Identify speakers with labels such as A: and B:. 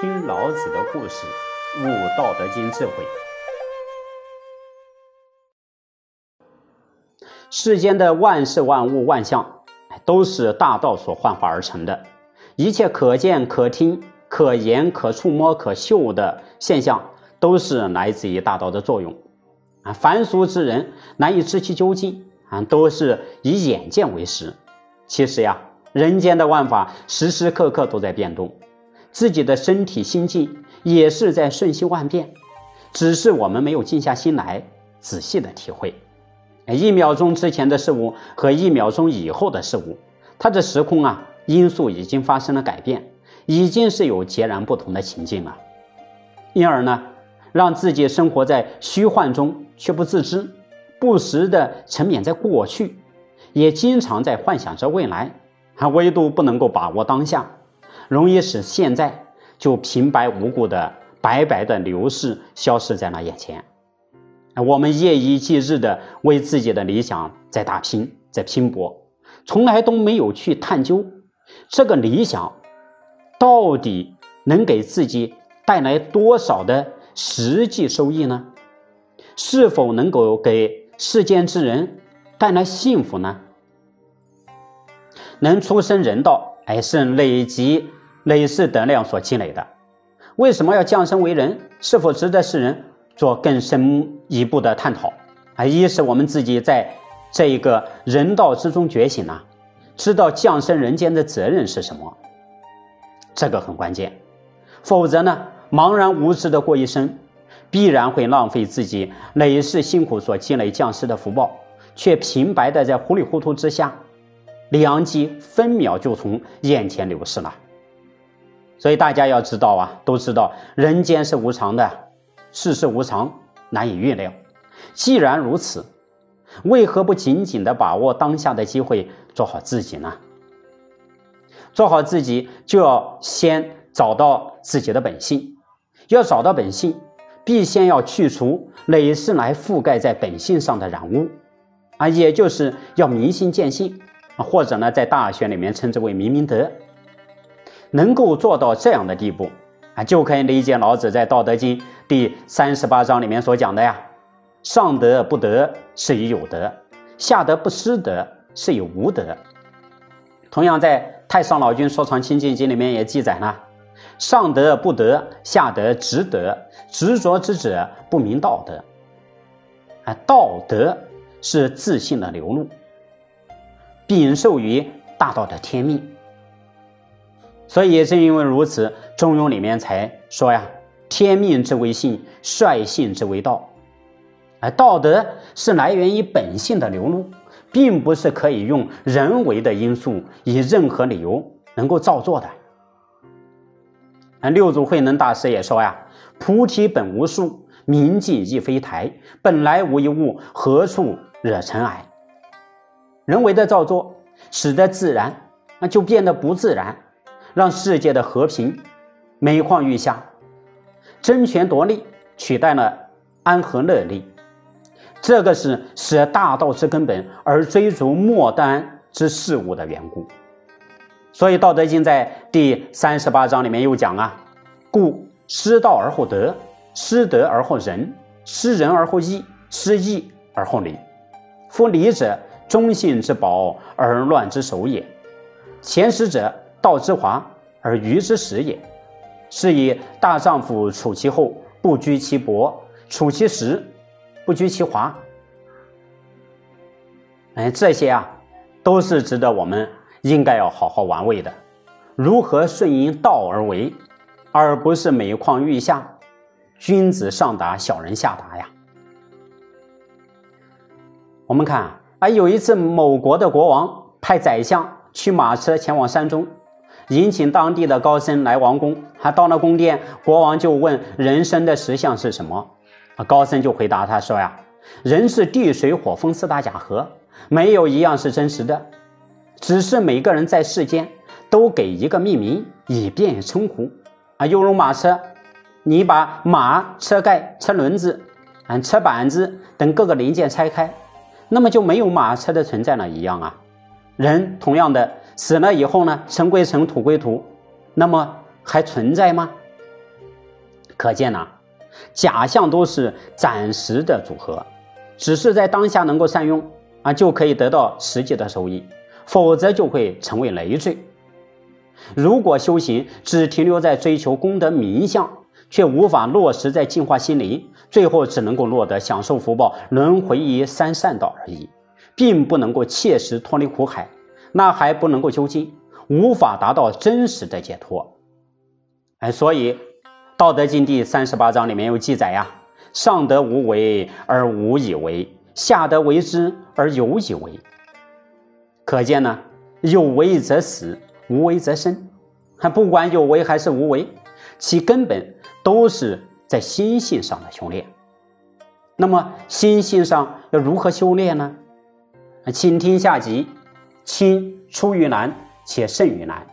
A: 听老子的故事，悟《道德经》智慧。世间的万事万物万象，都是大道所幻化而成的。一切可见、可听、可言、可触摸、可嗅的现象，都是来自于大道的作用。啊，凡俗之人难以知其究竟，啊，都是以眼见为实。其实呀，人间的万法时时刻刻都在变动。自己的身体心境也是在瞬息万变，只是我们没有静下心来仔细的体会。一秒钟之前的事物和一秒钟以后的事物，它的时空啊因素已经发生了改变，已经是有截然不同的情境了。因而呢，让自己生活在虚幻中却不自知，不时的沉湎在过去，也经常在幻想着未来，还唯独不能够把握当下。容易使现在就平白无故的白白的流逝，消失在了眼前。我们夜以继日的为自己的理想在打拼，在拼搏，从来都没有去探究这个理想到底能给自己带来多少的实际收益呢？是否能够给世间之人带来幸福呢？能出生人道，哎，是累积。累世德量所积累的，为什么要降生为人？是否值得世人做更深一步的探讨？啊，一是我们自己在这一个人道之中觉醒呢，知道降生人间的责任是什么，这个很关键。否则呢，茫然无知的过一生，必然会浪费自己累世辛苦所积累降世的福报，却平白的在糊里糊涂之下，良机分秒就从眼前流逝了。所以大家要知道啊，都知道人间是无常的，世事无常，难以预料。既然如此，为何不紧紧的把握当下的机会，做好自己呢？做好自己，就要先找到自己的本性。要找到本性，必先要去除累世来覆盖在本性上的染污，啊，也就是要明心见性，或者呢，在大学里面称之为明明德。能够做到这样的地步啊，就可以理解老子在《道德经》第三十八章里面所讲的呀：“上德不德，是以有德；下德不失德，是以无德。”同样，在《太上老君说藏清净经》里面也记载了：“上德不德，下德执德，执着之者不明道德。”啊，道德是自信的流露，禀受于大道的天命。所以正因为如此，《中庸》里面才说呀：“天命之为性，率性之为道。”而道德是来源于本性的流露，并不是可以用人为的因素以任何理由能够造作的。啊，六祖慧能大师也说呀：“菩提本无树，明镜亦非台，本来无一物，何处惹尘埃？”人为的造作，使得自然那就变得不自然。让世界的和平每况愈下，争权夺利取代了安和乐利，这个是使大道之根本而追逐末端之事物的缘故。所以《道德经》在第三十八章里面又讲啊：“故失道而后德，失德而后仁，失仁而后义，失义而后礼。夫礼者，忠信之宝而乱之首也。前识者。”道之华而愚之始也，是以大丈夫处其厚，不居其薄；处其实，不居其华。哎，这些啊，都是值得我们应该要好好玩味的。如何顺应道而为，而不是每况愈下，君子上达，小人下达呀？我们看啊，有一次某国的国王派宰相驱马车前往山中。引请当地的高僧来王宫，还到了宫殿，国王就问人生的实相是什么？高僧就回答他说呀：“人是地水火风四大假合，没有一样是真实的，只是每个人在世间都给一个命名，以便称呼。啊，犹如马车，你把马车盖、车轮子、啊车板子等各个零件拆开，那么就没有马车的存在了一样啊。人同样的。死了以后呢，尘归尘，土归土，那么还存在吗？可见呢，假象都是暂时的组合，只是在当下能够善用啊，就可以得到实际的收益；否则就会成为累赘。如果修行只停留在追求功德名相，却无法落实在净化心灵，最后只能够落得享受福报、轮回于三善道而已，并不能够切实脱离苦海，那还不能够究竟，无法达到真实的解脱。哎，所以《道德经》第三十八章里面有记载呀：“上德无为而无以为，下德为之而有以为。”可见呢，有为则死，无为则生。还 不管有为还是无为，其根本。都是在心性上的修炼。那么心性上要如何修炼呢？请听下集：亲出于难，且胜于难。